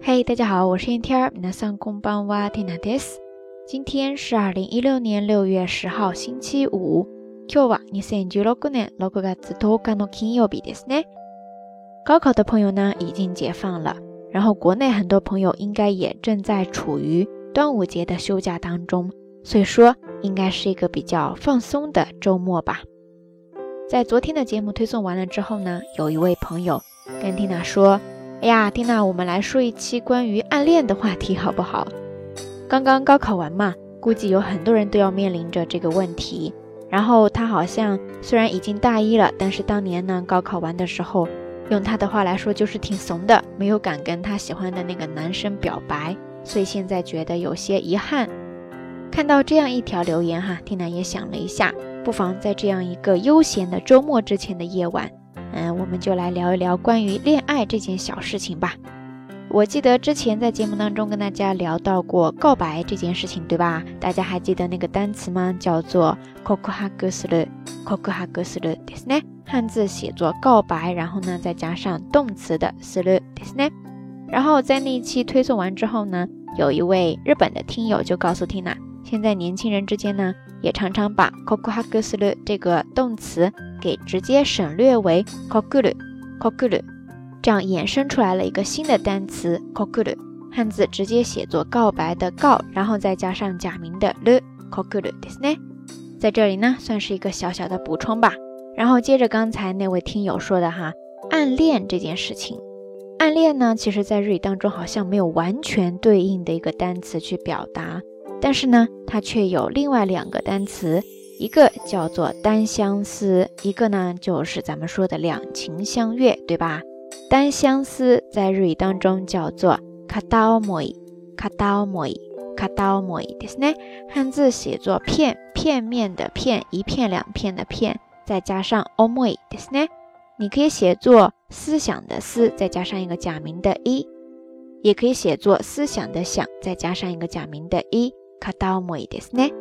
嘿，大家好，我是燕天儿。皆さんこんばんは、ティナです。今天是二零一六年六月十号，星期五。今日は二千十六年六月十日の金曜日ですね。高考的朋友呢，已经解放了，然后国内很多朋友应该也正在处于端午节的休假当中，所以说应该是一个比较放松的周末吧。在昨天的节目推送完了之后呢，有一位朋友跟 Tina 说。 哎呀，蒂娜，我们来说一期关于暗恋的话题好不好？刚刚高考完嘛，估计有很多人都要面临着这个问题。然后他好像虽然已经大一了，但是当年呢，高考完的时候，用他的话来说就是挺怂的，没有敢跟他喜欢的那个男生表白，所以现在觉得有些遗憾。看到这样一条留言哈，蒂娜也想了一下，不妨在这样一个悠闲的周末之前的夜晚。嗯，我们就来聊一聊关于恋爱这件小事情吧。我记得之前在节目当中跟大家聊到过告白这件事情，对吧？大家还记得那个单词吗？叫做 “kokuhagusuru”，“kokuhagusuru” ですね。汉字写作告白，然后呢再加上动词的 “suru” ですね。然后在那一期推送完之后呢，有一位日本的听友就告诉 Tina，现在年轻人之间呢，也常常把 “kokuhagusuru” 这个动词。 给直接省略为 kokuru，kokuru，这样衍生出来了一个新的单词 kokuru，汉字直接写作告白的告，然后再加上假名的 lu，kokuru ですね。在这里呢，算是一个小小的补充吧。然后接着刚才那位听友说的哈，暗恋这件事情，暗恋呢，其实在日语当中好像没有完全对应的一个单词去表达，但是呢，它却有另外两个单词。 一个叫做单相思，一个呢就是咱们说的两情相悦，对吧？单相思在日语当中叫做卡刀莫伊，卡刀莫伊，卡刀莫伊，ですね。汉字写作片，片面的片，一片两片的片，再加上 omoi，ですね。你可以写作思想的思，再加上一个假名的一，也可以写作思想的想，再加上一个假名的一，卡刀莫伊，ですね。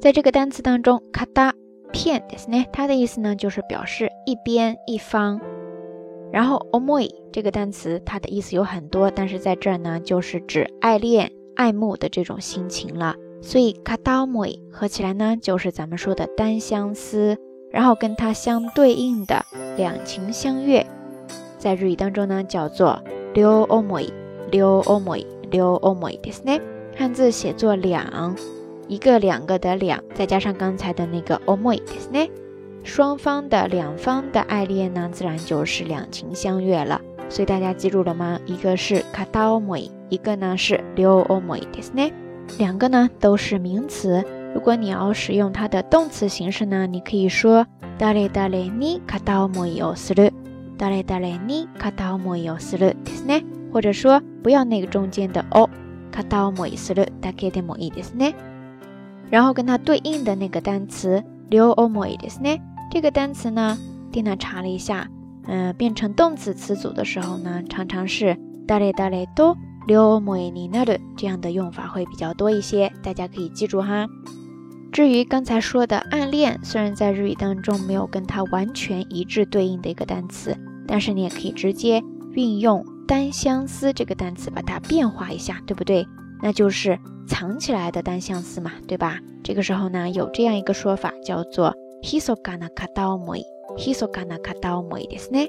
在这个单词当中，卡达片ですね，它的意思呢就是表示一边一方。然后 omoi 这个单词，它的意思有很多，但是在这儿呢就是指爱恋、爱慕的这种心情了。所以卡达 omoi 合起来呢就是咱们说的单相思，然后跟它相对应的两情相悦，在日语当中呢叫做両思い、両思い、両思いですね。汉字写作两。 一个两个的两，再加上刚才的那个 omoi，ですね。双方的两方的爱恋呢，自然就是两情相悦了。所以大家记住了吗？一个是 kata omoi，一个呢是 ryo omoi，ですね。两个呢都是名词。如果你要使用它的动词形式呢，你可以说誰誰に片思いをする，誰誰に片思いをするですね。或者说不要那个中间的 o，片思いするだけでもいいですね。 然后跟它对应的那个单词 “liu omoi” ですね。这个单词呢，蒂娜查了一下，嗯，变成动词词组的时候呢，常常是誰誰と liu omoi ni naru 这样的用法会比较多一些，大家可以记住哈。至于刚才说的暗恋，虽然在日语当中没有跟它完全一致对应的一个单词，但是你也可以直接运用单相思这个单词把它变化一下，对不对？ 那就是藏起来的单相思嘛，对吧？这个时候呢，有这样一个说法叫做 hisoka na kataomoi，hisoka na kataomoi ですね。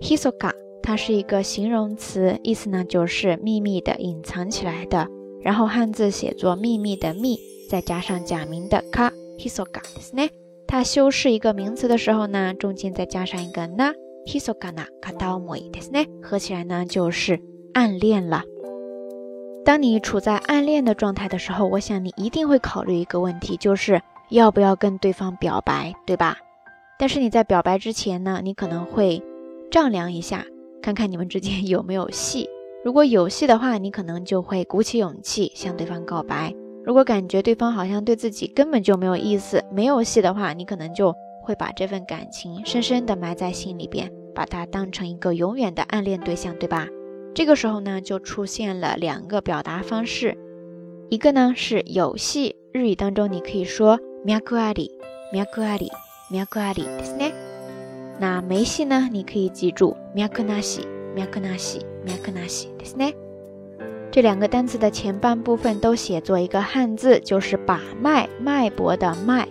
hisoka 它是一个形容词，意思呢就是秘密的、隐藏起来的。然后汉字写作秘密的秘，再加上假名的 ka，hisoka ですね。它修饰一个名词的时候呢，中间再加上一个 na，hisoka na kataomoi ですね。合起来呢就是暗恋了。 当你处在暗恋的状态的时候，我想你一定会考虑一个问题，就是要不要跟对方表白，对吧？但是你在表白之前呢，你可能会丈量一下，看看你们之间 有没有戏。如果有戏的话，你可能就会鼓起勇气向对方告白；如果感觉对方好像对自己根本就没有意思，没有戏的话，你可能就会把这份感情深深的埋在心里边，把它当成一个永远的暗恋对象，对吧？这个时候呢，就出现了两个表达方式，一个呢是有戏，日语当中你可以说脈あり、脈あり、脈ありですね。那没戏呢，你可以记住脈なし、 脈なし、脈なしですね。这两个单词的前半部分都写作一个汉字，就是把脉、脉搏的脉。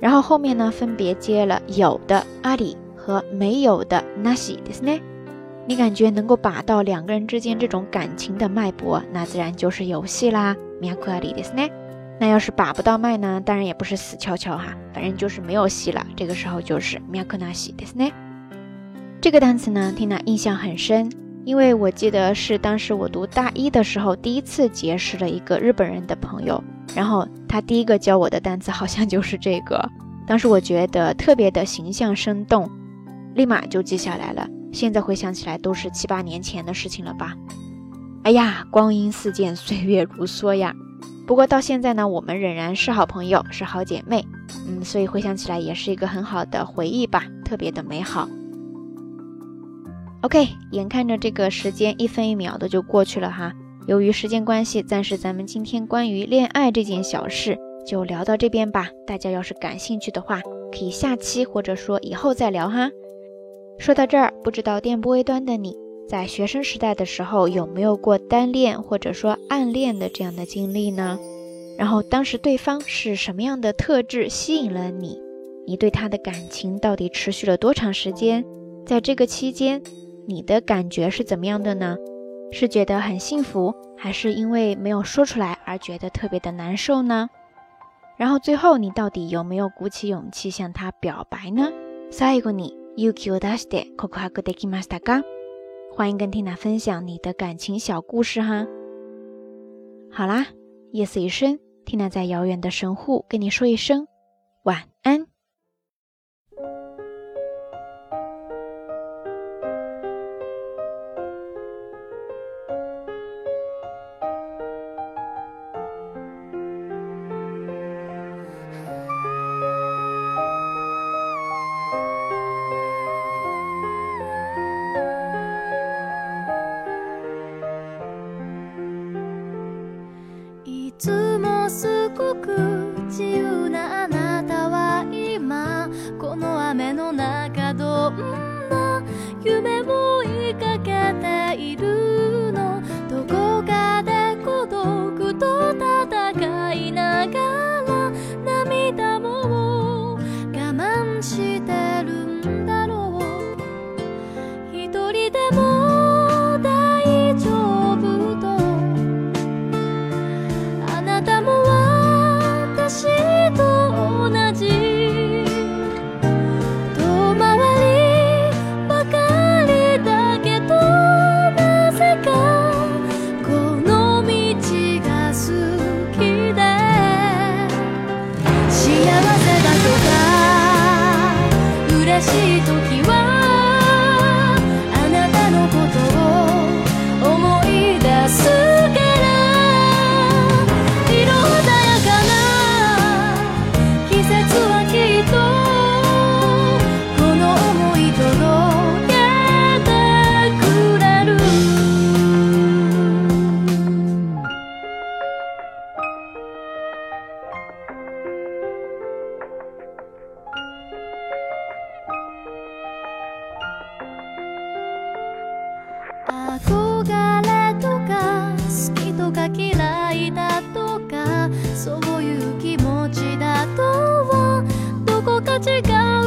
然后后面呢，分别接了有的阿里和没有的那西ですね。 你感觉能够把到两个人之间这种感情的脉搏，那自然就是有戏啦。脈ありですね。那要是把不到脉呢，当然也不是死翘翘哈，反正就是没有戏了。这个时候就是脈なしですね。这个单词呢，听了印象很深，因为我记得是当时我读大一的时候，第一次结识了一个日本人的朋友，然后他第一个教我的单词好像就是这个。当时我觉得特别的形象生动，立马就记下来了。 现在回想起来，都是七八年前的事情了吧？哎呀，光阴似箭，岁月如梭呀。不过到现在呢，我们仍然是好朋友，是好姐妹，嗯，所以回想起来也是一个很好的回忆吧，特别的美好。OK，眼看着这个时间一分一秒的就过去了哈。由于时间关系，暂时咱们今天关于恋爱这件小事就聊到这边吧。大家要是感兴趣的话，可以下期或者说以后再聊哈。说到这儿，不知道电波微端的你在学生时代的时候有没有过单恋或者说暗恋的这样的经历呢？然后当时对方是什么样的特质吸引了你？你对他的感情到底持续了多长时间？在这个期间。你的感觉是怎么样的呢？是觉得很幸福，还是因为没有说出来而觉得特别的难受呢？然后最后你到底有没有鼓起勇气向他表白呢？最後に 勇気を出して告白できましたか？欢迎跟缇娜分享你的感情小故事哈。好啦，夜色已深，缇娜在遥远的神户跟你说一声晚安。 んな夢を追いかけている最高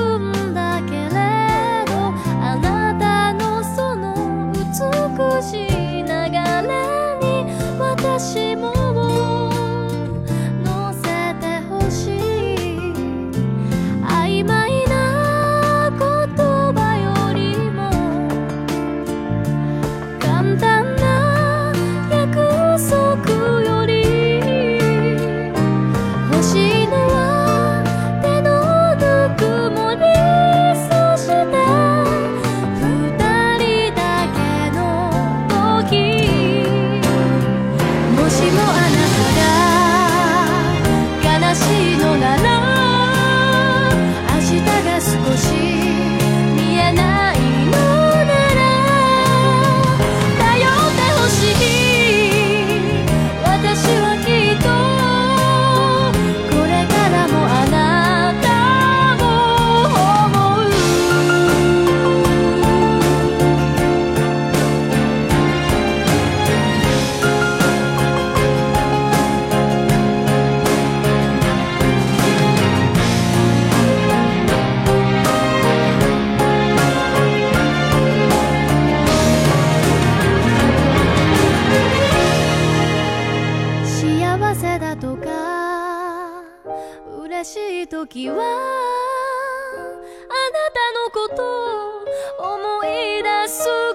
know I know 時はあなたのことを思い出す。